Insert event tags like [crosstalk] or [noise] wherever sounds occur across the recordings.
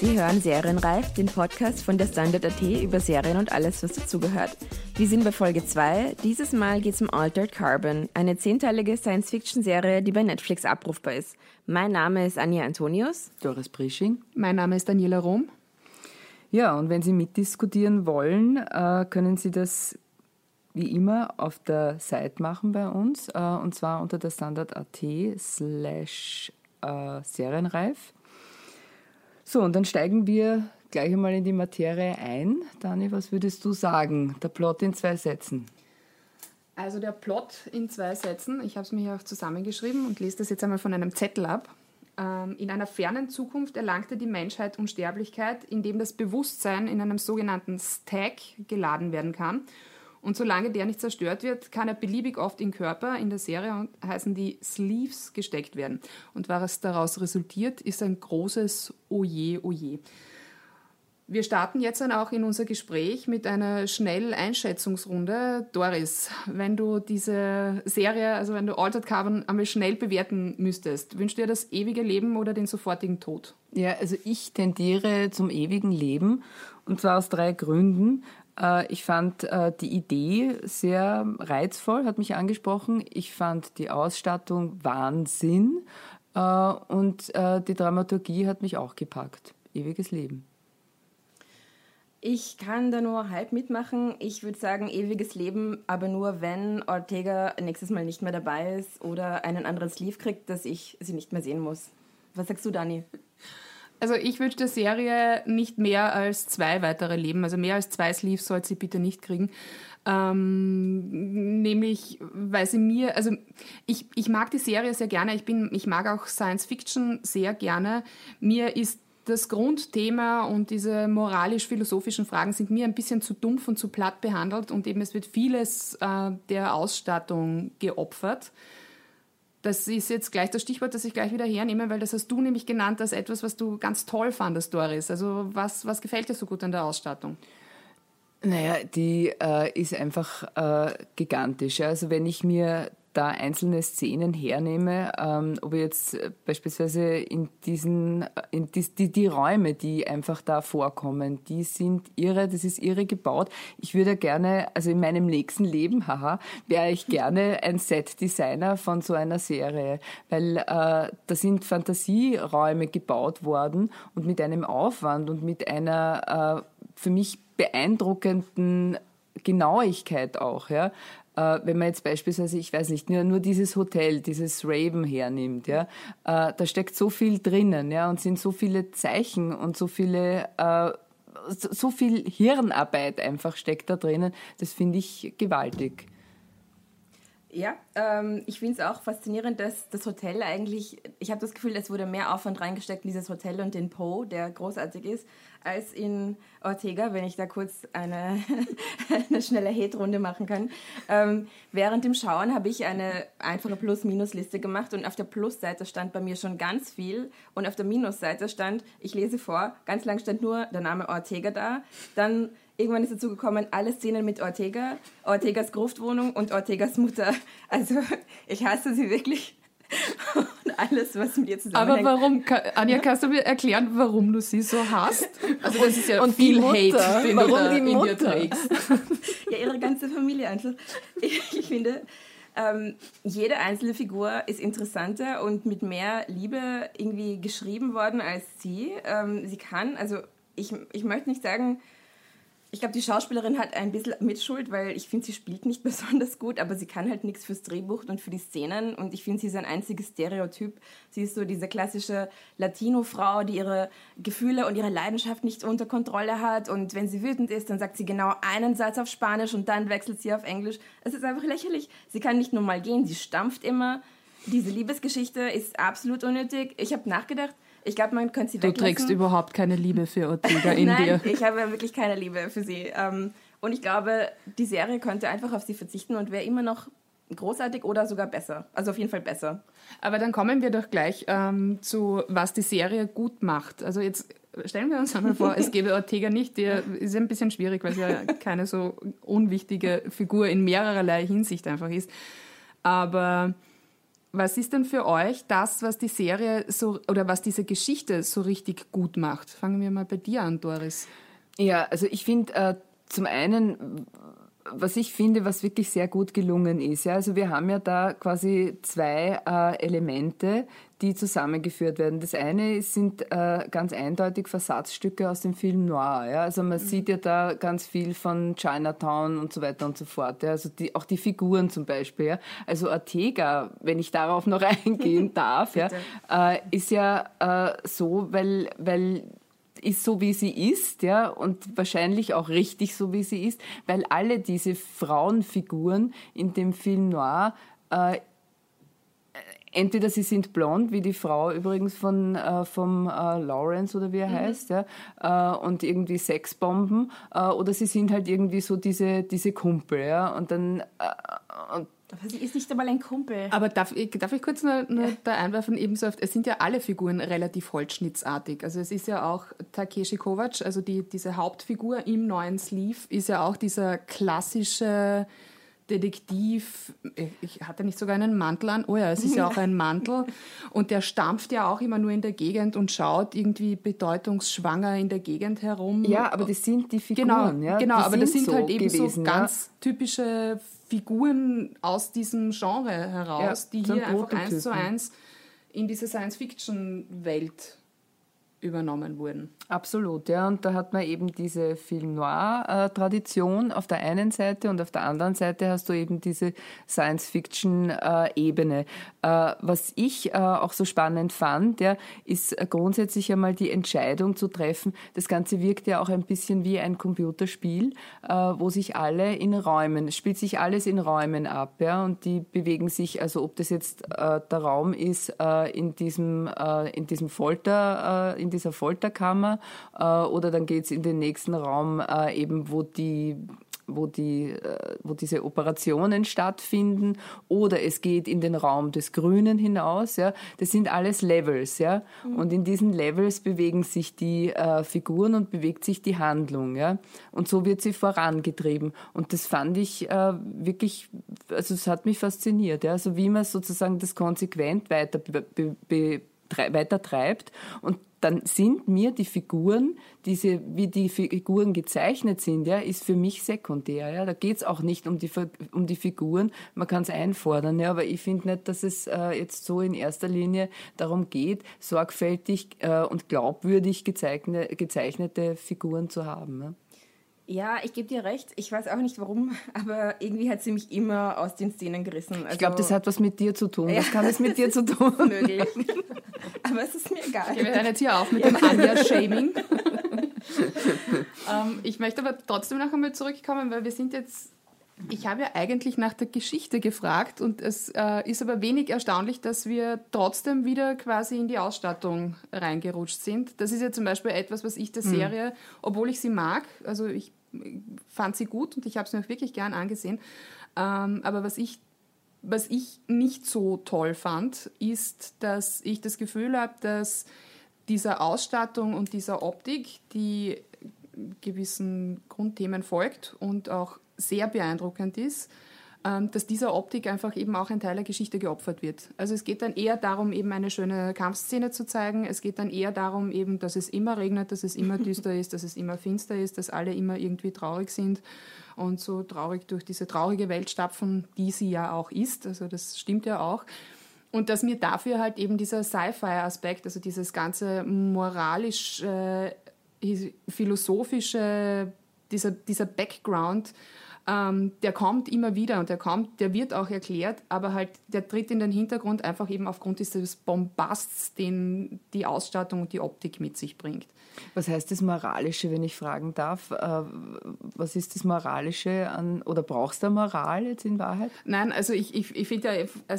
Sie hören Serienreif, den Podcast von der Standard.at über Serien und alles, was dazugehört. Wir sind bei Folge 2. Dieses Mal geht es um Altered Carbon, eine zehnteilige Science-Fiction-Serie, die bei Netflix abrufbar ist. Mein Name ist Anja Antonius. Doris Prisching. Mein Name ist Daniela Rom. Ja, und wenn Sie mitdiskutieren wollen, äh, können Sie das wie immer auf der Seite machen bei uns, äh, und zwar unter der Standard.at slash äh, Serienreif. So, und dann steigen wir gleich einmal in die Materie ein. Dani, was würdest du sagen? Der Plot in zwei Sätzen. Also der Plot in zwei Sätzen, ich habe es mir hier auch zusammengeschrieben und lese das jetzt einmal von einem Zettel ab. Ähm, in einer fernen Zukunft erlangte die Menschheit Unsterblichkeit, indem das Bewusstsein in einem sogenannten Stack geladen werden kann und solange der nicht zerstört wird, kann er beliebig oft in Körper, in der Serie heißen die Sleeves, gesteckt werden. Und was daraus resultiert, ist ein großes Oje, Oje. Wir starten jetzt dann auch in unser Gespräch mit einer schnell Einschätzungsrunde. Doris, wenn du diese Serie, also wenn du Altered Carbon einmal schnell bewerten müsstest, wünschst du dir das ewige Leben oder den sofortigen Tod? Ja, also ich tendiere zum ewigen Leben und zwar aus drei Gründen. Äh, ich fand äh, die Idee sehr reizvoll, hat mich angesprochen. Ich fand die Ausstattung Wahnsinn äh, und die Dramaturgie hat mich auch gepackt. Ewiges Leben. Ich kann da nur halb mitmachen. Ich würde sagen, ewiges Leben, aber nur wenn Ortega nächstes Mal nicht mehr dabei ist oder einen anderen Sleeve kriegt, dass ich sie nicht mehr sehen muss. Was sagst du, Dani? Also ich wünsche der Serie nicht mehr als zwei weitere Leben. Also mehr als zwei Sleeves soll sie bitte nicht kriegen. Ähm, nämlich, weil sie mir, also ich, ich mag die Serie sehr gerne. Ich, bin, ich mag auch Science Fiction sehr gerne. Mir ist das Grundthema und diese moralisch-philosophischen Fragen sind mir ein bisschen zu dumpf und zu platt behandelt und eben es wird vieles äh, der Ausstattung geopfert. Das ist jetzt gleich das Stichwort, das ich gleich wieder hernehme, weil das hast du nämlich genannt als etwas, was du ganz toll fandest, Doris. Also was, was gefällt dir so gut an der Ausstattung? Naja, die äh, ist einfach äh, gigantisch. Also wenn ich mir da einzelne Szenen hernehme, ähm, ob ich jetzt beispielsweise in diesen, in die, die, die Räume, die einfach da vorkommen, die sind irre, das ist irre gebaut. Ich würde gerne, also in meinem nächsten Leben, haha, wäre ich gerne ein Set-Designer von so einer Serie, weil äh, da sind Fantasieräume gebaut worden und mit einem Aufwand und mit einer äh, für mich beeindruckenden Genauigkeit auch, ja. Äh, wenn man jetzt beispielsweise, ich weiß nicht, nur, nur dieses Hotel, dieses Raven hernimmt, ja, äh, da steckt so viel drinnen, ja, und sind so viele Zeichen und so viele, äh, so viel Hirnarbeit einfach steckt da drinnen, das finde ich gewaltig. Ja, ähm, ich finde es auch faszinierend, dass das Hotel eigentlich, ich habe das Gefühl, es wurde mehr Aufwand reingesteckt in dieses Hotel und den Poe, der großartig ist, als in Ortega, wenn ich da kurz eine, [laughs] eine schnelle Hate-Runde machen kann. Ähm, während dem Schauen habe ich eine einfache Plus-Minus-Liste gemacht und auf der Plus-Seite stand bei mir schon ganz viel und auf der Minus-Seite stand, ich lese vor, ganz lang stand nur der Name Ortega da, dann irgendwann ist dazu gekommen, alle Szenen mit Ortega, Ortegas Gruftwohnung und Ortegas Mutter. Also ich hasse sie wirklich. und alles, was mit ihr zusammenhängt. Aber warum, Anja, kannst du mir erklären, warum du sie so hast? Also das ist ja und viel Hate, den warum du da die Mutter? in dir trägst. ja, ihre ganze Familie einfach. Ich, ich finde, ähm, jede einzelne Figur ist interessanter und mit mehr Liebe irgendwie geschrieben worden als sie. Ähm, sie kann, also ich, ich möchte nicht sagen, ich glaube, die Schauspielerin hat ein bisschen Mitschuld, weil ich finde, sie spielt nicht [laughs] besonders gut, aber sie kann halt nichts fürs Drehbuch und für die Szenen. Und ich finde, sie ist ein einziges Stereotyp. Sie ist so diese klassische Latino-Frau, die ihre Gefühle und ihre Leidenschaft nicht unter Kontrolle hat. Und wenn sie wütend ist, dann sagt sie genau einen Satz auf Spanisch und dann wechselt sie auf Englisch. Es ist einfach lächerlich. Sie kann nicht nur mal gehen, sie stampft immer. Diese Liebesgeschichte ist absolut unnötig. Ich habe nachgedacht, ich glaube, man könnte sie Du weglassen. trägst überhaupt keine Liebe für Ortega [laughs] in Nein, dir. ich habe wirklich keine Liebe für sie. Ähm, und ich glaube, die Serie könnte einfach auf sie verzichten und wäre immer noch großartig oder sogar besser. Also auf jeden Fall besser. Aber dann kommen wir doch gleich ähm, zu, was die Serie gut macht. Also jetzt stellen wir uns einmal vor, es [laughs] gäbe Ortega nicht. Der ist ein bisschen schwierig, weil sie ja keine so unwichtige Figur in mehrerlei Hinsicht einfach ist. Aber Was ist denn für euch das, was die Serie so oder was diese Geschichte so richtig gut macht? Fangen wir mal bei dir an, Doris. Ja, also ich finde äh, zum einen was ich finde, was wirklich sehr gut gelungen ist. Ja, also wir haben ja da quasi zwei äh, Elemente, die zusammengeführt werden. Das eine sind äh, ganz eindeutig Versatzstücke aus dem Film Noir. Ja? Also man mhm. sieht ja da ganz viel von Chinatown und so weiter und so fort. Ja? Also die, auch die Figuren zum Beispiel. Ja? Also Ortega, wenn ich darauf noch [laughs] eingehen [laughs] darf, ja, äh, ist ja äh, so, weil, weil ist so, wie sie ist, ja, und wahrscheinlich auch richtig so, wie sie ist, weil alle diese Frauenfiguren in dem Film Noir äh, entweder sie sind blond, wie die Frau übrigens von äh, vom äh, Lawrence oder wie er mhm. heißt, ja, äh, und irgendwie Sexbomben, äh, oder sie sind halt irgendwie so diese diese Kumpel, ja, und dann äh, und aber sie ist nicht einmal ein Kumpel. Aber darf ich, darf ich kurz nur, nur ja. da einwerfen, ebenso oft, es sind ja alle Figuren relativ holzschnittsartig. Also es ist ja auch Takeshi Kovacs, also die, diese Hauptfigur im neuen Sleeve, ist ja auch dieser klassische Detektiv, ich hatte nicht sogar einen Mantel an, oh ja, es ist ja auch ein Mantel [laughs] und der stampft ja auch immer nur in der Gegend und schaut irgendwie bedeutungsschwanger in der Gegend herum. Ja, aber das sind die Figuren, genau, ja. Genau, die aber das sind so halt eben gewesen, so ganz ja. typische Figuren aus diesem Genre heraus, ja, die hier einfach eins zu eins in diese Science-Fiction-Welt übernommen wurden. Absolut, ja. Und da hat man eben diese Film Noir-Tradition auf der einen Seite und auf der anderen Seite hast du eben diese Science-Fiction-Ebene. Äh, was ich äh, auch so spannend fand, ja, ist grundsätzlich einmal die Entscheidung zu treffen. Das Ganze wirkt ja auch ein bisschen wie ein Computerspiel, äh, wo sich alle in Räumen, spielt sich alles in Räumen ab, ja, und die bewegen sich, also ob das jetzt der Raum ist in diesem, in diesem Folter, in dieser Folterkammer oder dann geht es in den nächsten Raum eben, wo die wo, die, äh, wo diese Operationen stattfinden, oder es geht in den Raum des Grünen hinaus. Ja. Das sind alles Levels. Ja. Mhm. Und in diesen Levels bewegen sich die äh, Figuren und bewegt sich die Handlung. Ja. Und so wird sie vorangetrieben. Und das fand ich äh, wirklich, also es hat mich fasziniert. Ja. Also wie man sozusagen das konsequent weiter be, be, weiter treibt. Und dann sind mir die Figuren, diese, wie die Figuren gezeichnet sind, ja, ist für mich sekundär. Ja. Da geht's auch nicht um die, um die Figuren, man kann es einfordern, ja, aber ich finde nicht, dass es äh, jetzt so in erster Linie darum geht, sorgfältig äh, und glaubwürdig gezeichnete, gezeichnete Figuren zu haben. Ja. Ja, ich gebe dir recht. Ich weiß auch nicht warum, [laughs] aber irgendwie hat sie mich immer aus den Szenen gerissen. Also, ich glaube, das hat was mit dir zu tun. Ja. Was kann es mit [laughs] dir zu tun? Möglich. [laughs] aber es ist mir egal. wir hören jetzt hier auf mit dem Anja-Shaming. [laughs] ähm, ich möchte aber trotzdem noch einmal zurückkommen, weil wir sind jetzt ich habe ja eigentlich nach der Geschichte gefragt und es äh, ist aber wenig erstaunlich, dass wir trotzdem wieder quasi in die Ausstattung reingerutscht sind. Das ist ja zum Beispiel etwas, was ich der hm. Serie, mhm. obwohl ich sie mag, also ich fand sie gut und ich habe sie mir auch wirklich gern angesehen. Ähm, aber was ich, was ich nicht so toll fand, ist, dass ich das Gefühl habe, dass dieser Ausstattung und dieser Optik, die gewissen Grundthemen folgt und auch sehr beeindruckend ist, dass dieser Optik einfach eben auch ein Teil der Geschichte geopfert wird. Also es geht dann eher darum, eben eine schöne Kampfszene zu zeigen. Es geht dann eher darum, eben, dass es immer regnet, dass es immer [laughs] düster ist, dass es immer finster ist, dass alle immer irgendwie traurig sind und so traurig durch diese traurige Welt stapfen, die sie ja auch ist. Also das stimmt ja auch. Und dass mir dafür halt eben dieser Sci-Fi-Aspekt, also dieses ganze moralisch, äh, philosophische, dieser, dieser Background, ähm, der kommt immer wieder und der kommt, der wird auch erklärt, aber halt der tritt in den Hintergrund einfach eben aufgrund dieses Bombasts, den die Ausstattung und die Optik mit sich bringt. Was heißt das Moralische, wenn ich fragen darf? Äh, was ist das Moralische an, oder brauchst du Moral jetzt in Wahrheit? Nein, also ich, ich, ich finde ja,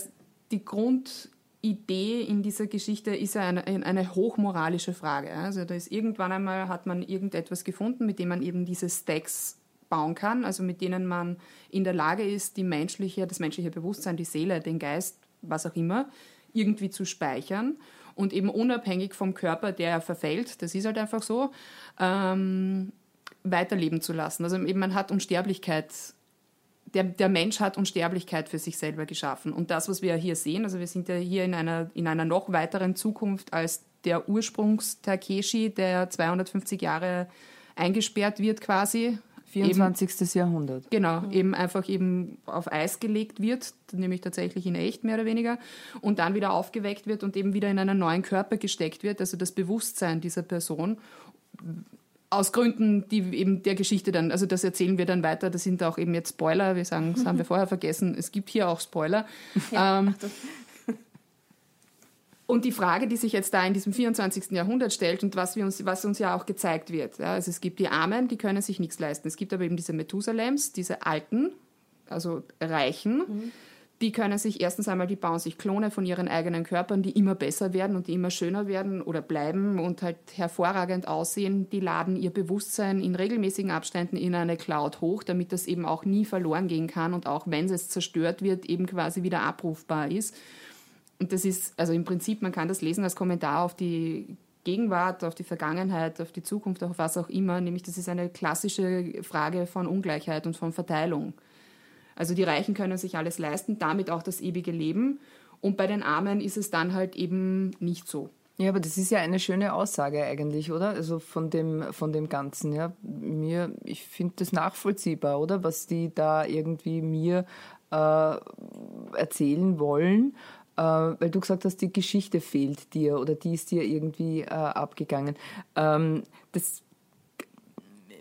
die Grundidee in dieser Geschichte ist ja eine, eine hochmoralische Frage. Also da ist irgendwann einmal hat man irgendetwas gefunden, mit dem man eben diese Stacks bauen kann, also mit denen man in der Lage ist, die menschliche, das menschliche Bewusstsein, die Seele, den Geist, was auch immer, irgendwie zu speichern und eben unabhängig vom Körper, der verfällt, das ist halt einfach so, ähm, weiterleben zu lassen. Also eben man hat Unsterblichkeit der, der Mensch hat Unsterblichkeit für sich selber geschaffen. Und das, was wir hier sehen, also wir sind ja hier in einer, in einer noch weiteren Zukunft als der Ursprungs-Takeshi, der 250 Jahre eingesperrt wird quasi. 24. Eben, Jahrhundert. Genau, mhm. eben einfach eben auf Eis gelegt wird, nämlich tatsächlich in echt mehr oder weniger, und dann wieder aufgeweckt wird und eben wieder in einen neuen Körper gesteckt wird, also das Bewusstsein dieser Person aus Gründen, die eben der Geschichte dann, also das erzählen wir dann weiter, das sind auch eben jetzt Spoiler, wir sagen, das haben wir [laughs] vorher vergessen, es gibt hier auch Spoiler. Ja, ähm, und die Frage, die sich jetzt da in diesem 24. Jahrhundert stellt und was, wir uns, was uns ja auch gezeigt wird, ja, also es gibt die Armen, die können sich nichts leisten. Es gibt aber eben diese Methusalems, diese Alten, also Reichen, mhm die können sich erstens einmal, die bauen sich Klone von ihren eigenen Körpern, die immer besser werden und die immer schöner werden oder bleiben und halt hervorragend aussehen. Die laden ihr Bewusstsein in regelmäßigen Abständen in eine Cloud hoch, damit das eben auch nie verloren gehen kann und auch wenn es zerstört wird, eben quasi wieder abrufbar ist. Und das ist, also im Prinzip, man kann das lesen als Kommentar auf die Gegenwart, auf die Vergangenheit, auf die Zukunft, auf was auch immer, nämlich das ist eine klassische Frage von Ungleichheit und von Verteilung. Also die Reichen können sich alles leisten, damit auch das ewige Leben. Und bei den Armen ist es dann halt eben nicht so. Ja, aber das ist ja eine schöne Aussage eigentlich, oder? Also von dem, von dem Ganzen, ja. Mir, ich finde das nachvollziehbar, oder? Was die da irgendwie mir äh, erzählen wollen. Äh, weil du gesagt hast, die Geschichte fehlt dir oder die ist dir irgendwie äh, abgegangen. Ähm, das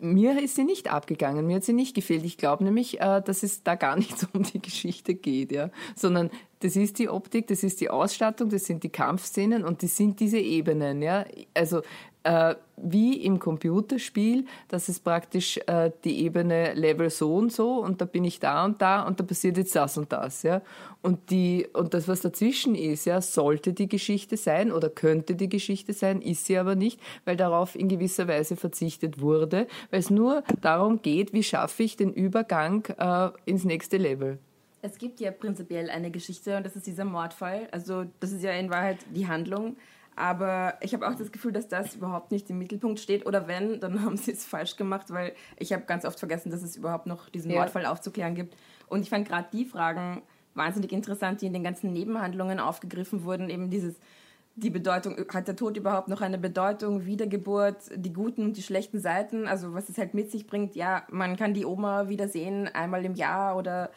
mir ist sie nicht abgegangen, mir hat sie nicht gefehlt. Ich glaube nämlich, äh, dass es da gar [laughs] nicht um die Geschichte geht, ja, sondern das ist die Optik, das ist die Ausstattung, das sind die Kampfszenen und das sind diese Ebenen, ja. Also äh, wie im Computerspiel, dass es praktisch äh, die Ebene Level so und so und da bin ich da und da und da passiert jetzt das und das, ja. Und die und das, was dazwischen ist, ja, sollte die Geschichte sein oder könnte die Geschichte sein, ist sie aber nicht, weil darauf in gewisser Weise verzichtet wurde, weil es nur darum geht, wie schaffe ich den Übergang äh, ins nächste Level. Es gibt ja prinzipiell eine Geschichte und das ist dieser Mordfall. Also das ist ja in Wahrheit die Handlung. Aber ich habe auch das Gefühl, dass das überhaupt nicht im Mittelpunkt steht. Oder wenn, dann [laughs] haben sie es falsch gemacht, weil ich habe ganz oft vergessen, dass es überhaupt noch diesen ja. Mordfall aufzuklären gibt. Und ich fand gerade die Fragen wahnsinnig interessant, die in den ganzen Nebenhandlungen aufgegriffen wurden. Eben dieses, die Bedeutung, hat der Tod überhaupt noch eine Bedeutung? Wiedergeburt, die guten und die schlechten Seiten, also was es halt mit sich bringt. Ja, man kann die Oma wiedersehen, einmal im Jahr oder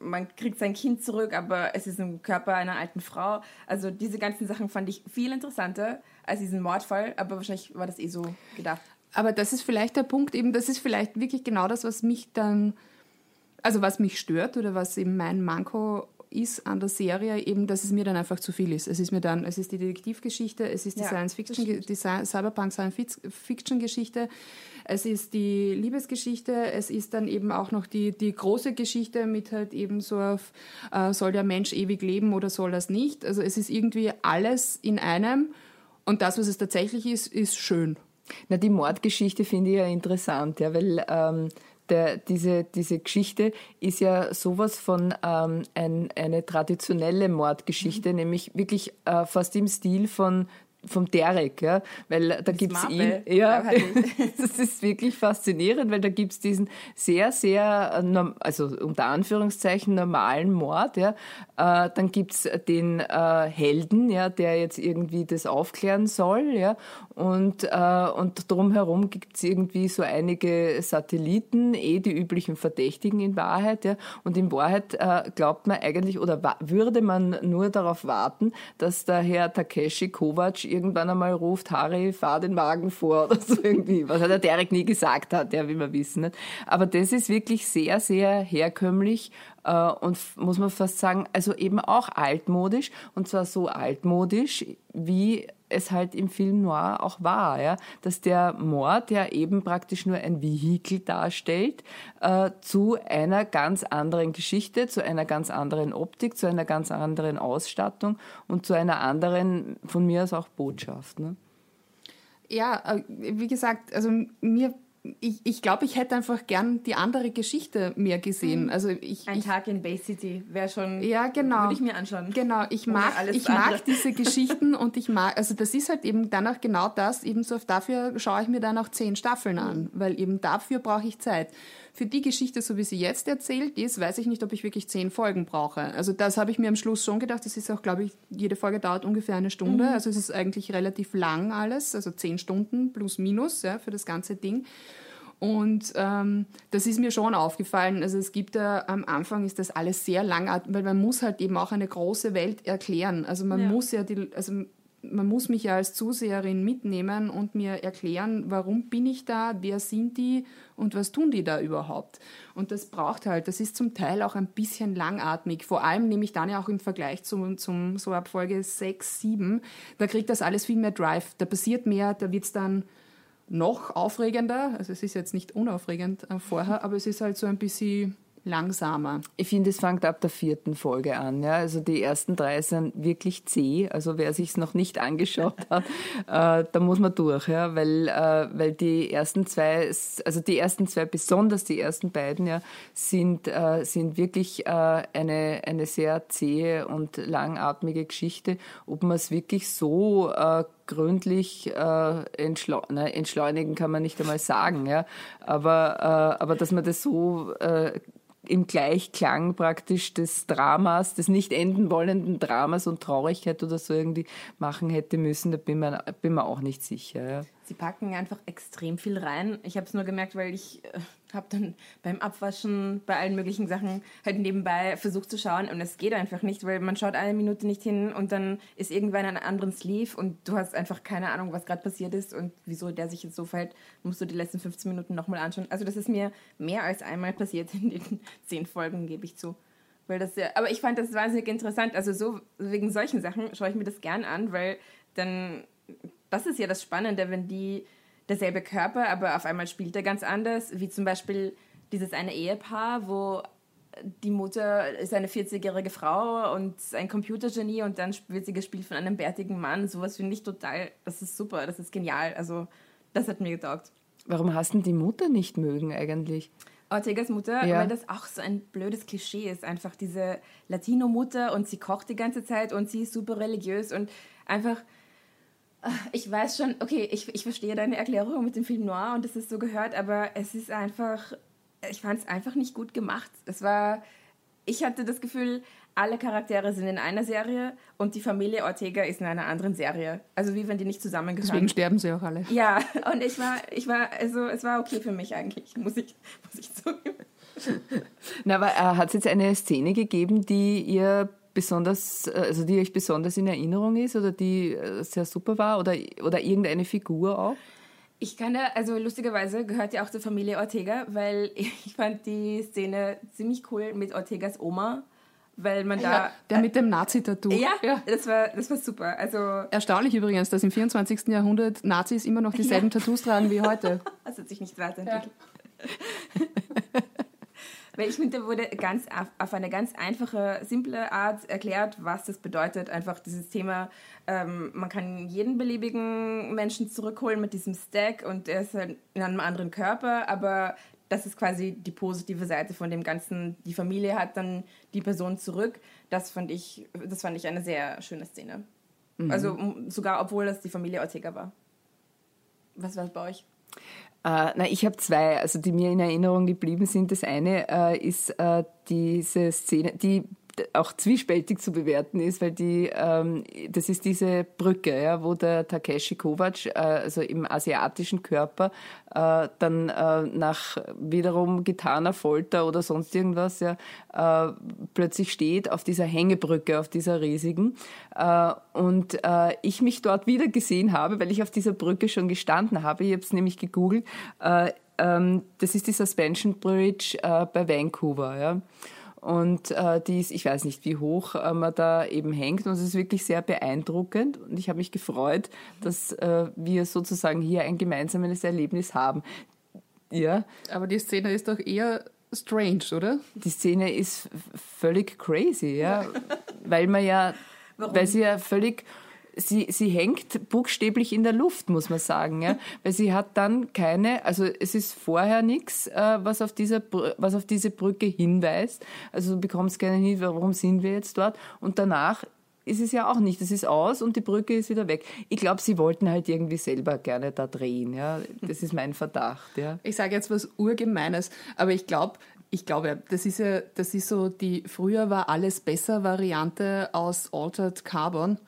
man kriegt sein Kind zurück, aber es ist im Körper einer alten Frau. Also diese ganzen Sachen fand ich viel interessanter als diesen Mordfall, aber wahrscheinlich war das eh so gedacht. Aber das ist vielleicht der Punkt, eben, das ist vielleicht wirklich genau das, was mich dann, also was mich stört oder was eben mein Manko ist an der Serie eben, dass es mir dann einfach zu viel ist. Es ist mir dann, es ist die Detektivgeschichte, es ist die ja, Science Fiction, die Cyberpunk Science Fiction Geschichte, es ist die Liebesgeschichte, es ist dann eben auch noch die, die große Geschichte mit halt eben so auf, äh, soll der Mensch ewig leben oder soll das nicht? Also es ist irgendwie alles in einem und das, was es tatsächlich ist, ist schön. Na, die Mordgeschichte finde ich ja interessant, ja, weil ähm, der, diese, diese Geschichte ist ja sowas von ähm, ein, eine traditionelle Mordgeschichte, mhm. nämlich wirklich äh, fast im Stil von vom Derek, ja, weil da gibt es ihn, ja, [laughs] das ist wirklich faszinierend, weil da gibt es diesen sehr, sehr, also unter Anführungszeichen normalen Mord, ja, äh, dann gibt es den äh, Helden, ja, der jetzt irgendwie das aufklären soll, ja, und, äh, und drumherum gibt es irgendwie so einige Satelliten, eh die üblichen Verdächtigen in Wahrheit, ja, und in Wahrheit äh, glaubt man eigentlich oder würde man nur darauf warten, dass der Herr Takeshi Kovac irgendwann einmal ruft, Harry, fahr den Wagen vor [laughs] oder so irgendwie, was der Derek nie gesagt hat, ja, wie wir wissen. Nicht? Aber das ist wirklich sehr, sehr herkömmlich äh, und muss man fast sagen, also eben auch altmodisch und zwar so altmodisch, wie es halt im Film Noir auch war, ja, dass der Mord ja eben praktisch nur ein Vehikel darstellt äh, zu einer ganz anderen Geschichte, zu einer ganz anderen Optik, zu einer ganz anderen Ausstattung und zu einer anderen, von mir aus auch Botschaft. Ne? Ja, äh, wie gesagt, also mir ich, ich glaube, ich hätte einfach gern die andere Geschichte mehr gesehen. Mhm. Also ich, Ein ich, Tag in Bay City wäre schon. Ja, genau. Würde ich mir anschauen. Genau, ich mag, ich andere. mag diese [laughs] Geschichten und ich mag, also das ist halt eben dann auch genau das, eben so dafür schaue ich mir dann auch zehn Staffeln an, Mhm. weil eben dafür brauche ich Zeit. Für die Geschichte, so wie sie jetzt erzählt ist, weiß ich nicht, ob ich wirklich zehn Folgen brauche. Also das habe ich mir am Schluss schon gedacht, das ist auch, glaube ich, jede Folge dauert ungefähr eine Stunde, Mhm. also es ist eigentlich relativ lang alles, also zehn Stunden plus minus ja, für das ganze Ding. Und ähm, das ist mir schon aufgefallen. Also es gibt ja am Anfang ist das alles sehr langatmig, weil man muss halt eben auch eine große Welt erklären. Also man Ja. muss ja die, also man muss mich ja als Zuseherin mitnehmen und mir erklären, warum bin ich da, wer sind die und was tun die da überhaupt. Und das braucht halt, das ist zum Teil auch ein bisschen langatmig. Vor allem nehme ich dann ja auch im Vergleich zum, zum so ab Folge 6, 7, da kriegt das alles viel mehr Drive. Da passiert mehr, da wird's dann noch aufregender. Also es ist jetzt nicht unaufregend äh, vorher, aber es ist halt so ein bisschen langsamer. Ich finde, es fängt ab der vierten Folge an. Ja? Also die ersten drei sind wirklich zäh. Also wer sich noch nicht angeschaut [laughs] hat, äh, da muss man durch, ja? weil, äh, weil die ersten zwei, also die ersten zwei, besonders die ersten beiden, ja, sind, äh, sind wirklich äh, eine, eine sehr zähe und langatmige Geschichte. Ob man es wirklich so äh, gründlich äh, entschleu ne, entschleunigen kann man nicht einmal sagen, ja. Aber, äh, aber dass man das so äh, im Gleichklang praktisch des Dramas, des nicht enden wollenden Dramas und Traurigkeit oder so irgendwie machen hätte müssen, da bin mir, bin mir auch nicht sicher. Ja. Sie packen einfach extrem viel rein. Ich habe es nur gemerkt, weil ich äh, habe dann beim Abwaschen, bei allen möglichen Sachen halt nebenbei versucht zu schauen und es geht einfach nicht, weil man schaut eine Minute nicht hin und dann ist irgendwann ein anderen Sleeve und du hast einfach keine Ahnung, was gerade passiert ist und wieso der sich jetzt so verhält, musst du die letzten 15 Minuten nochmal anschauen. Also das ist mir mehr als einmal passiert in den [laughs] zehn Folgen, gebe ich zu. Weil das aber ich fand das wahnsinnig interessant. Also so wegen solchen Sachen schaue ich mir das gern an, weil dann das ist ja das Spannende, wenn die derselbe Körper, aber auf einmal spielt er ganz anders, wie zum Beispiel dieses eine Ehepaar, wo die Mutter ist eine 40-jährige Frau und ein Computergenie und dann wird sie gespielt von einem bärtigen Mann. Sowas finde ich total, das ist super, das ist genial. Also das hat mir getaugt. Warum hast denn die Mutter nicht mögen eigentlich? Ortegas Mutter, Ja. weil das auch so ein blödes Klischee ist. Einfach diese Latino-Mutter und sie kocht die ganze Zeit und sie ist super religiös und einfach, ich weiß schon, okay, ich, ich verstehe deine Erklärung mit dem Film Noir und das ist so gehört, aber es ist einfach, ich fand es einfach nicht gut gemacht. Es war, ich hatte das Gefühl, alle Charaktere sind in einer Serie und die Familie Ortega ist in einer anderen Serie. Also wie wenn die nicht zusammengehören. Deswegen sterben sie auch alle. Ja, und ich war, ich war, also es war okay für mich eigentlich, muss ich, muss ich zugeben. Na, aber äh, hat es jetzt eine Szene gegeben, die ihr besonders, äh, also die euch besonders in Erinnerung ist oder die äh, sehr super war oder, oder irgendeine Figur auch? Ich kann da, also lustigerweise gehört ja auch zur Familie Ortega, weil [laughs] ich fand die Szene ziemlich cool mit Ortegas Oma, weil man da. Der mit dem Nazi-Tattoo. Ja, Das, war, das war super. Also, Erstaunlich übrigens, dass im 24. Jahrhundert Nazis immer noch dieselben Tattoos tragen wie heute. [laughs] das hat sich nicht weiterentwickelt. Weil ich finde, da wurde ganz auf, eine ganz einfache, simple Art erklärt, was das bedeutet. Einfach dieses Thema, ähm, man kann jeden beliebigen Menschen zurückholen mit diesem Stack und er ist halt in einem anderen Körper, aber das ist quasi die positive Seite von dem Ganzen. Die Familie hat dann die Person zurück. Das fand ich, das fand ich eine sehr schöne Szene. Also m- sogar, obwohl das die Familie Ortega war. Was war es bei euch? Äh, na, ich habe zwei, also die mir in Erinnerung geblieben sind. Das eine äh, ist äh, diese Szene, die auch zwiespältig zu bewerten ist, weil die, ähm, das ist diese Brücke, ja, wo der Takeshi Kovacs, äh, also im asiatischen Körper, äh, dann äh, nach wiederum getaner Folter oder sonst irgendwas, ja, äh, plötzlich steht auf dieser Hängebrücke, auf dieser riesigen, äh, und äh, ich mich dort wieder gesehen habe, weil ich auf dieser Brücke schon gestanden habe. Ich habe es nämlich gegoogelt. Äh, ähm, das ist die Suspension Bridge äh, bei Vancouver, ja. Und äh, die ist, ich weiß nicht, wie hoch äh, man da eben hängt. Und es ist wirklich sehr beeindruckend. Und ich habe mich gefreut, dass äh, wir sozusagen hier ein gemeinsames Erlebnis haben. Ja, Aber die Szene ist doch eher strange, oder? die Szene ist völlig crazy, ja. Weil man ja, [laughs] Warum? weil sie ja völlig sie, sie hängt buchstäblich in der Luft, muss man sagen, ja, [laughs] weil sie hat dann keine, also es ist vorher nichts, äh, was auf dieser, was auf diese Brücke hinweist. Also du bekommst keine hin, warum sind wir jetzt dort? Und danach ist es ja auch nicht. Es ist aus und die Brücke ist wieder weg. Ich glaube, sie wollten halt irgendwie selber gerne da drehen. Ja, das ist mein Verdacht. Ja. Ich sage jetzt was urgemeines, aber ich glaube, ich glaube, das ist ja, das ist so die früher war alles besser Variante aus Altered Carbon.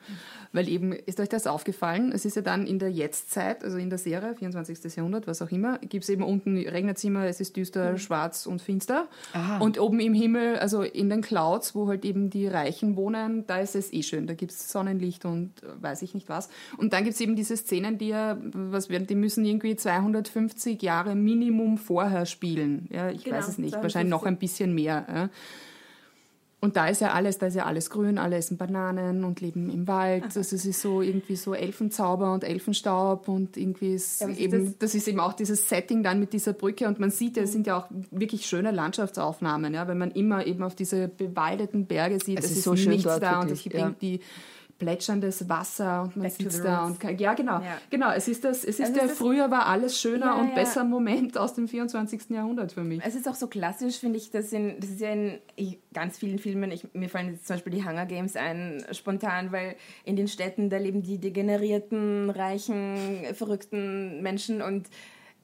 Weil eben, ist euch das aufgefallen? Es ist ja dann in der Jetztzeit, also in der Serie, 24. Jahrhundert, was auch immer, gibt es eben unten Regnerzimmer, es ist düster, mhm. schwarz und finster. Aha. Und oben im Himmel, also in den Clouds, wo halt eben die Reichen wohnen, da ist es eh schön. Da gibt es Sonnenlicht und weiß ich nicht was. Und dann gibt es eben diese Szenen, die ja, was werden, die müssen irgendwie 250 Jahre Minimum vorher spielen. Ja, ich genau, weiß es nicht. Wahrscheinlich noch ein bisschen mehr. Ja. Und da ist ja alles, da ist ja alles grün, alle essen Bananen und leben im Wald. Also es ist so irgendwie so Elfenzauber und Elfenstaub und irgendwie ist ja, eben, das? das? ist eben auch dieses Setting dann mit dieser Brücke und man sieht ja, es sind ja auch wirklich schöne Landschaftsaufnahmen, ja, wenn man immer eben auf diese bewaldeten Berge sieht, es, es ist, ist so nichts da und es gibt ja. die plätscherndes Wasser und man Back sitzt da und kann, ja genau, ja. genau, es ist das, es ist also der ist früher war alles schöner ja, und ja. besser Moment aus dem 24. Jahrhundert für mich. Es ist auch so klassisch, finde ich, dass in, das ist ja in ganz vielen Filmen, ich, mir fallen jetzt zum Beispiel die Hunger Games ein, spontan, weil in den Städten, da leben die degenerierten, reichen, verrückten Menschen und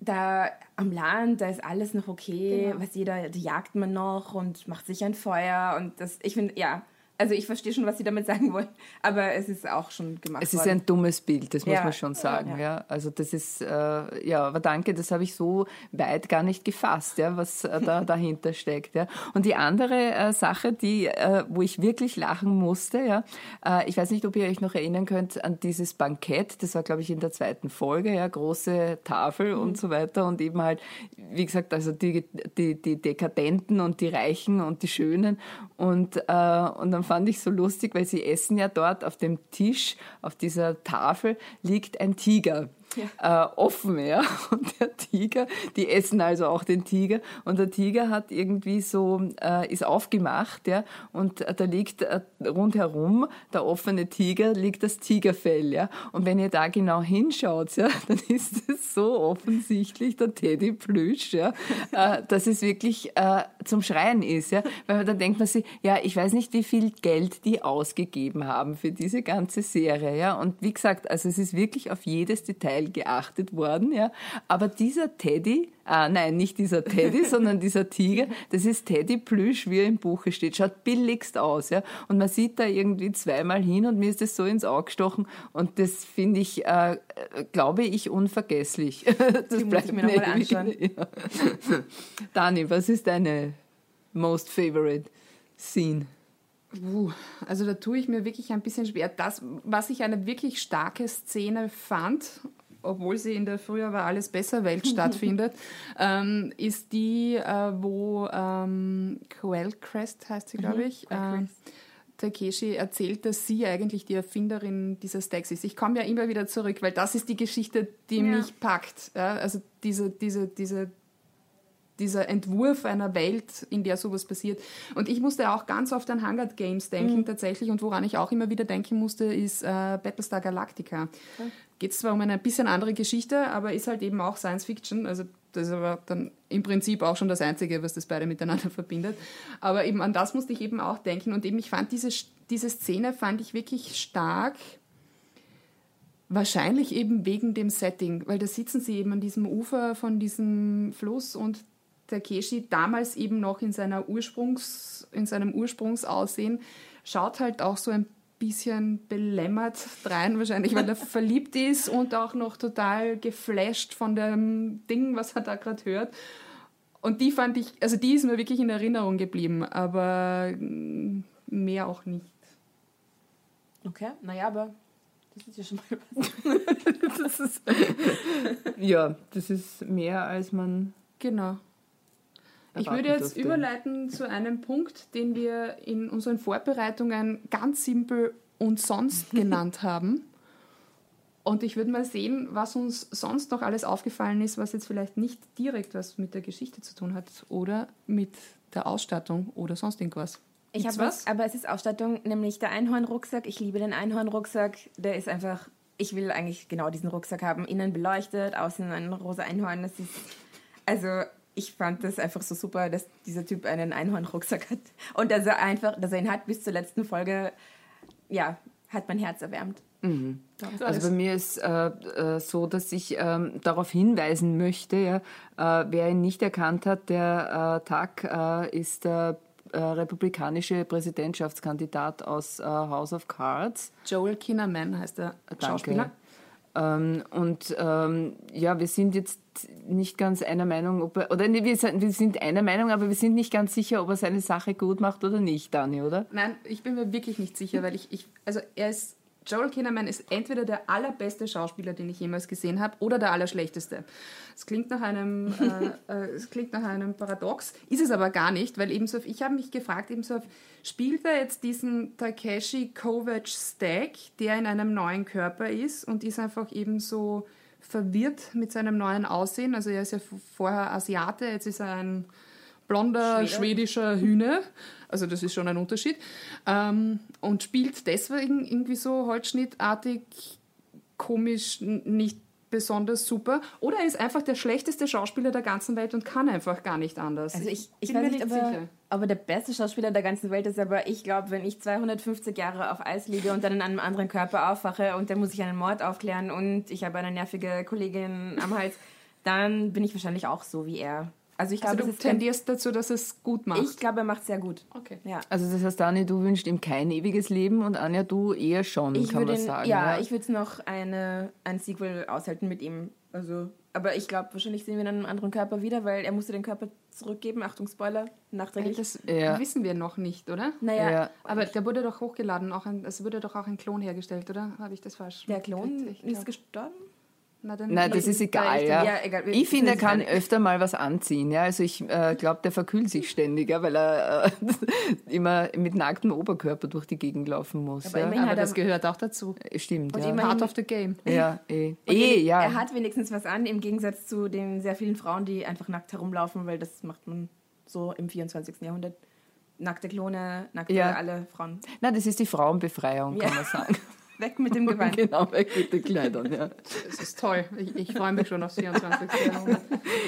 da am Land, da ist alles noch okay, genau. was jeder, da jagt man noch und macht sich ein Feuer und das, ich finde, ja, also ich verstehe schon, was Sie damit sagen wollen, aber es ist auch schon gemacht Es ist worden. ein dummes Bild, das muss ja, man schon sagen. Ja. ja. Also das ist, äh, ja, aber danke, das habe ich so weit gar nicht gefasst, ja, was äh, da [laughs] dahinter steckt. Ja. Und die andere äh, Sache, die, äh, wo ich wirklich lachen musste, ja, äh, ich weiß nicht, ob ihr euch noch erinnern könnt an dieses Bankett, das war, glaube ich, in der zweiten Folge, ja, große Tafel mhm. und so weiter und eben halt, wie gesagt, also die, die, die Dekadenten und die Reichen und die Schönen und, äh, und dann fand ich so lustig, weil sie essen ja dort auf dem Tisch, auf dieser Tafel liegt ein Tiger ja. äh, offen, ja. [laughs] Und der Tiger, die essen also auch den Tiger. Und der Tiger hat irgendwie so, äh, ist aufgemacht, ja. Und äh, da liegt äh, rundherum, der offene Tiger, liegt das Tigerfell, ja. Und wenn ihr da genau hinschaut, ja, [laughs] dann ist es so offensichtlich der Teddy Plüsch, ja, äh, dass es wirklich äh, zum Schreien ist, ja. Weil da denkt man sich, ja, ich weiß nicht, wie viel Geld die ausgegeben haben für diese ganze Serie, ja. Und wie gesagt, also es ist wirklich auf jedes Detail Detail geachtet worden, ja. Aber dieser Teddy, ah, nein, nicht dieser Teddy, [laughs] sondern dieser Tiger, das ist Teddy Plüsch, wie er im Buche steht, schaut billigst aus, ja. Und man sieht da irgendwie zweimal hin und mir ist das so ins Auge gestochen und das finde ich, äh, glaube ich, unvergesslich. [laughs] Das Die bleibt mir nochmal anschauen. [laughs] Ja. Dani, was ist deine most favorite scene? Uh, also da tue ich mir wirklich ein bisschen schwer. Das, was ich eine wirklich starke Szene fand, obwohl sie in der Früher war alles besser Welt [laughs] stattfindet, ähm, ist die, äh, wo ähm, Quellcrest heißt sie, glaube mhm, ich. Äh, Takeshi erzählt, dass sie eigentlich die Erfinderin dieser Stacks ist. Ich komme ja immer wieder zurück, weil das ist die Geschichte, die ja. mich packt. Ja? Also diese, diese, diese dieser Entwurf einer Welt, in der sowas passiert. Und ich musste auch ganz oft an Hunger Games denken mhm. tatsächlich und woran ich auch immer wieder denken musste, ist äh, Battlestar Galactica. Okay. Geht zwar um eine bisschen andere Geschichte, aber ist halt eben auch Science Fiction. Also das ist aber dann im Prinzip auch schon das Einzige, was das beide miteinander [laughs] verbindet. Aber eben an das musste ich eben auch denken und eben ich fand diese, diese Szene fand ich wirklich stark. Wahrscheinlich eben wegen dem Setting, weil da sitzen sie eben an diesem Ufer von diesem Fluss und Takeshi damals eben noch in, seiner Ursprungs, in seinem Ursprungsaussehen, schaut halt auch so ein bisschen belämmert rein, wahrscheinlich, weil er [laughs] verliebt ist und auch noch total geflasht von dem Ding, was er da gerade hört. Und die fand ich, also die ist mir wirklich in Erinnerung geblieben, aber mehr auch nicht. Okay, naja, aber das ist ja schon mal was. [laughs] [laughs] ja, das ist mehr, als man genau. Ich würde jetzt durfte. überleiten zu einem Punkt, den wir in unseren Vorbereitungen ganz simpel und sonst [laughs] genannt haben. Und ich würde mal sehen, was uns sonst noch alles aufgefallen ist, was jetzt vielleicht nicht direkt was mit der Geschichte zu tun hat oder mit der Ausstattung oder sonst irgendwas. Ich habe was, aber es ist Ausstattung, nämlich der Einhornrucksack. Ich liebe den Einhornrucksack. Der ist einfach, ich will eigentlich genau diesen Rucksack haben. Innen beleuchtet, außen ein rosa Einhorn. Das ist, also ich fand das einfach so super, dass dieser Typ einen Einhornrucksack hat. Und dass er einfach, dass er ihn hat bis zur letzten Folge, ja, hat mein Herz erwärmt. Also bei mir ist äh, äh, so, dass ich ähm, darauf hinweisen möchte, ja, äh, wer ihn nicht erkannt hat, der äh, Tag äh, ist der äh, republikanische Präsidentschaftskandidat aus äh, House of Cards. Joel Kinnaman heißt der Schauspieler. Ähm, und ähm, ja, wir sind jetzt nicht ganz einer Meinung, ob er, oder nee, wir sind, wir sind einer Meinung, aber wir sind nicht ganz sicher, ob er seine Sache gut macht oder nicht, Dani, oder? Nein, ich bin mir wirklich nicht sicher, weil ich, ich also er ist, Joel Kinnaman ist entweder der allerbeste Schauspieler, den ich jemals gesehen habe, oder der allerschlechteste. Es klingt nach einem, [laughs] äh, äh, es klingt nach einem Paradox, ist es aber gar nicht, weil ebenso, ich habe mich gefragt, ebenso, spielt er jetzt diesen Takeshi Kovacs Stack, der in einem neuen Körper ist und ist einfach ebenso verwirrt mit seinem neuen Aussehen. Also er ist ja vorher Asiate, jetzt ist er ein blonder schwedischer Hühne. Also das ist schon ein Unterschied. Ähm, und spielt deswegen irgendwie so holzschnittartig, komisch, nicht besonders super. Oder er ist einfach der schlechteste Schauspieler der ganzen Welt und kann einfach gar nicht anders. Also ich, ich bin mir nicht, ob er, ob er der beste Schauspieler der ganzen Welt ist, aber ich glaube, wenn ich 250 Jahre auf Eis liege und dann in einem anderen Körper aufwache und dann muss ich einen Mord aufklären und ich habe eine nervige Kollegin am Hals, dann bin ich wahrscheinlich auch so wie er. Also ich glaube, Also du ist kein, tendierst dazu, dass es gut macht. ich glaube, er macht sehr gut. okay. Ja. Also das heißt, Dani, du wünschst ihm kein ewiges Leben und Anja, du eher schon, Ich kann würde man ihn- sagen. ja, ich würde noch eine, ein Sequel aushalten mit ihm. Also, aber ich glaube, wahrscheinlich sehen wir ihn in einem anderen Körper wieder, weil er musste den Körper zurückgeben. Achtung, Spoiler, nachträglich. Das Ja. wissen wir noch nicht, oder? naja, Ja. Aber der wurde doch hochgeladen, auch ein, es wurde doch auch ein Klon hergestellt, oder? Habe ich das falsch? der Klon ist gestorben. Na, dann Nein, das ist egal, ja. Ja, egal. Ich finde, er kann öfter mal was anziehen. Ja? Also ich äh, glaube, der verkühlt sich ständig, ja, weil er äh, [laughs] immer mit nacktem Oberkörper durch die Gegend laufen muss. Aber ja? immerhin Aber hat das gehört auch dazu. Stimmt, Und ja. immerhin- Part of the game. Ja, eh. Eh, er- ja. Er hat wenigstens was an, im Gegensatz zu den sehr vielen Frauen, die einfach nackt herumlaufen, weil das macht man so im 24. Jahrhundert. Nackte Klone, nackte Ja. alle Frauen. Nein, das ist die Frauenbefreiung, kann Ja. man sagen. [laughs] Weg mit dem [laughs] Gewand. genau, weg mit den Kleidern. Ja. Das ist toll. Ich, ich freue mich schon aufs 24. Jahrhundert.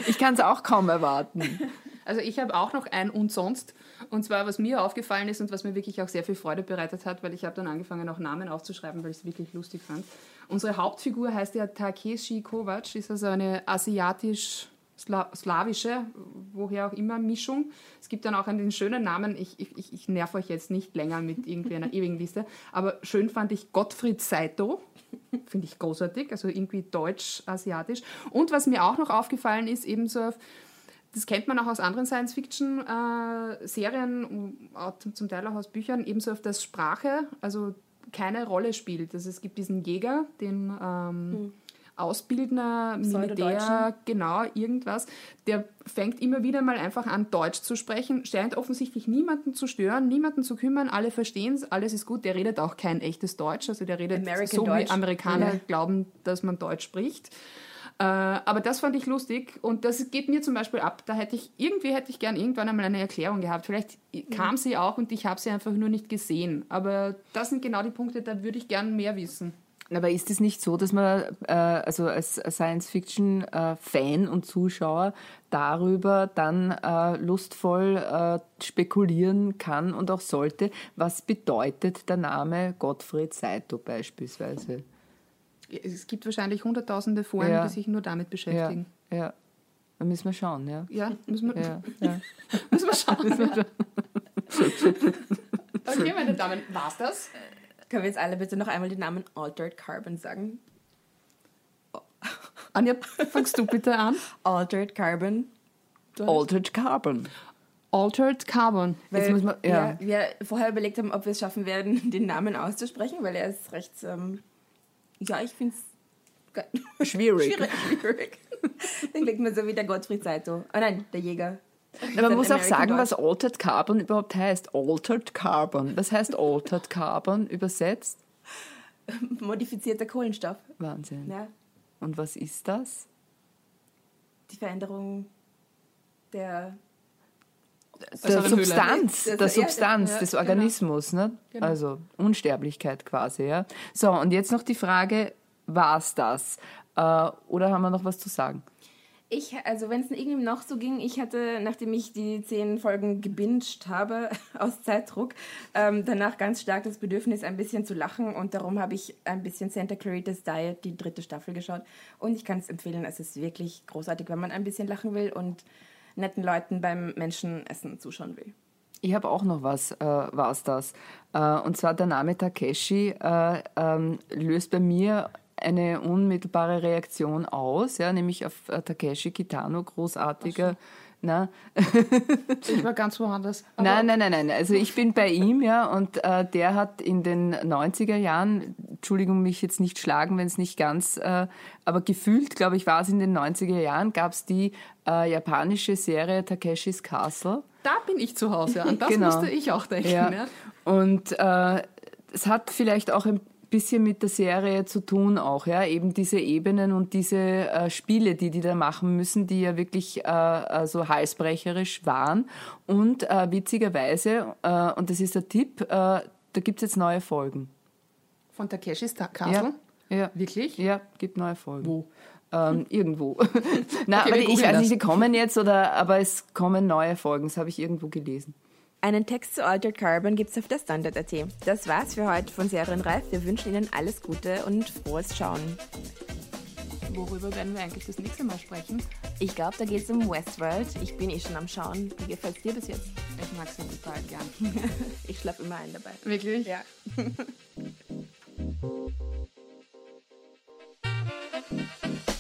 Ich kann es auch kaum erwarten. Also ich habe auch noch ein und sonst. Und zwar, was mir aufgefallen ist und was mir wirklich auch sehr viel Freude bereitet hat, weil ich habe dann angefangen, auch Namen aufzuschreiben, weil ich es wirklich lustig fand. Unsere Hauptfigur heißt ja Takeshi Kovac, ist also eine asiatisch-slawische, woher auch immer, Mischung. Es gibt dann auch einen schönen Namen, ich, ich, ich- nerv euch jetzt nicht länger mit irgendwie einer ewigen Liste, aber schön fand ich Gottfried Saito. Finde ich großartig, also irgendwie deutsch-asiatisch. Und was mir auch noch aufgefallen ist, ebenso auf das kennt man auch aus anderen Science-Fiction-Serien, zum Teil auch aus Büchern, ebenso auf das Sprache, also keine Rolle spielt. Also es gibt diesen Jäger, den ähm, Ausbildner, Militär, genau, irgendwas, der fängt immer wieder mal einfach an, Deutsch zu sprechen, scheint offensichtlich niemanden zu stören, niemanden zu kümmern, alle verstehen es, alles ist gut. Der redet auch kein echtes Deutsch, also der redet American so wie Deutsch. Amerikaner Ja. glauben, dass man Deutsch spricht. Äh, aber das fand ich lustig und das geht mir zum Beispiel ab. Da hätte ich irgendwie hätte ich gern irgendwann einmal eine Erklärung gehabt. Vielleicht kam sie auch und ich habe sie einfach nur nicht gesehen. Aber das sind genau die Punkte, da würde ich gern mehr wissen. Aber ist es nicht so, dass man äh, also als Science-Fiction-Fan und Zuschauer darüber dann äh, lustvoll äh, spekulieren kann und auch sollte, was bedeutet der Name Gottfried Saito beispielsweise? Es gibt wahrscheinlich hunderttausende Foren, Ja. die sich nur damit Ja, beschäftigen. ja. Da müssen wir schauen, ja. Ja, müssen wir, Ja, [laughs] ja. müssen wir schauen. ja. okay, meine Damen, war's das? Können wir jetzt alle bitte noch einmal den Namen Altered Carbon sagen? [laughs] Anja, fangst du bitte an. Altered Carbon. Altered Carbon. Altered Carbon. Jetzt Weil muss man, ja. wir, wir vorher überlegt haben, ob wir es schaffen werden, [laughs] den Namen auszusprechen, weil er ist recht, ähm, ja, ich finde es [laughs] Schwierig. schwierig. schwierig. Dann klingt man so wie der Gottfried Saito. Oh nein, der Jäger. Na, man muss auch sagen, was. Altered Carbon überhaupt heißt. Altered Carbon. Was heißt Altered Carbon übersetzt? [laughs] Modifizierter Kohlenstoff. Wahnsinn. Ja, Und was ist das? die Veränderung der der Substanz, Das- der ja, Substanz ja, des genau. Organismus, ne? Genau. also Unsterblichkeit quasi. Ja. So, und jetzt noch die Frage, war es das? Äh, oder haben wir noch was zu sagen? Ich, also wenn es irgendwie noch so ging, ich hatte, nachdem ich die zehn Folgen gebinged habe [laughs] aus Zeitdruck, ähm, danach ganz stark das Bedürfnis, ein bisschen zu lachen und darum habe ich ein bisschen Santa Clarita's Diet, die dritte Staffel geschaut und ich kann es empfehlen, es ist wirklich großartig, wenn man ein bisschen lachen will und netten Leuten beim Menschenessen zuschauen will. Ich habe auch noch was, äh, war es das. Äh, und zwar der Name Takeshi äh, ähm, löst bei mir eine unmittelbare Reaktion aus, ja, nämlich auf äh, Takeshi Kitano, großartiger. Na, [laughs] Ich war ganz woanders. Nein, nein, nein, nein. Also ich bin bei ihm, ja, und äh, der hat in den 90er Jahren, Entschuldigung, mich jetzt nicht schlagen, wenn es nicht ganz, äh, aber gefühlt, glaube ich, war es in den 90er Jahren, gab es die äh, japanische Serie Takeshis Castle. Da bin ich zu Hause. An das [laughs] Genau. musste ich auch denken. Ja. Ja. Und äh, es hat vielleicht auch ein bisschen mit der Serie zu tun auch, ja, eben diese Ebenen und diese äh, Spiele, die die da machen müssen, die ja wirklich äh, so halsbrecherisch waren. Und äh, witzigerweise, äh, und das ist der Tipp, äh, da gibt es jetzt neue Folgen. Von Takeshis Ta- Castle. Ja, ja. Wirklich? Ja, gibt neue Folgen. Wo? Ähm, irgendwo. [laughs] Na, Okay, aber ich weiß nicht, die kommen jetzt oder, aber es kommen neue Folgen. Das habe ich irgendwo gelesen. Einen Text zu Altered Carbon gibt's auf der Standard.at. Das war's für heute von Serienreif. Wir wünschen Ihnen alles Gute und frohes Schauen. Worüber werden wir eigentlich das nächste Mal sprechen? Ich glaube, da geht's um Westworld. Ich bin eh schon am Schauen. Wie gefällt's dir bis jetzt? Ich mag sie total gern. [laughs] Ich schlafe immer ein dabei. Wirklich? Ja. [laughs]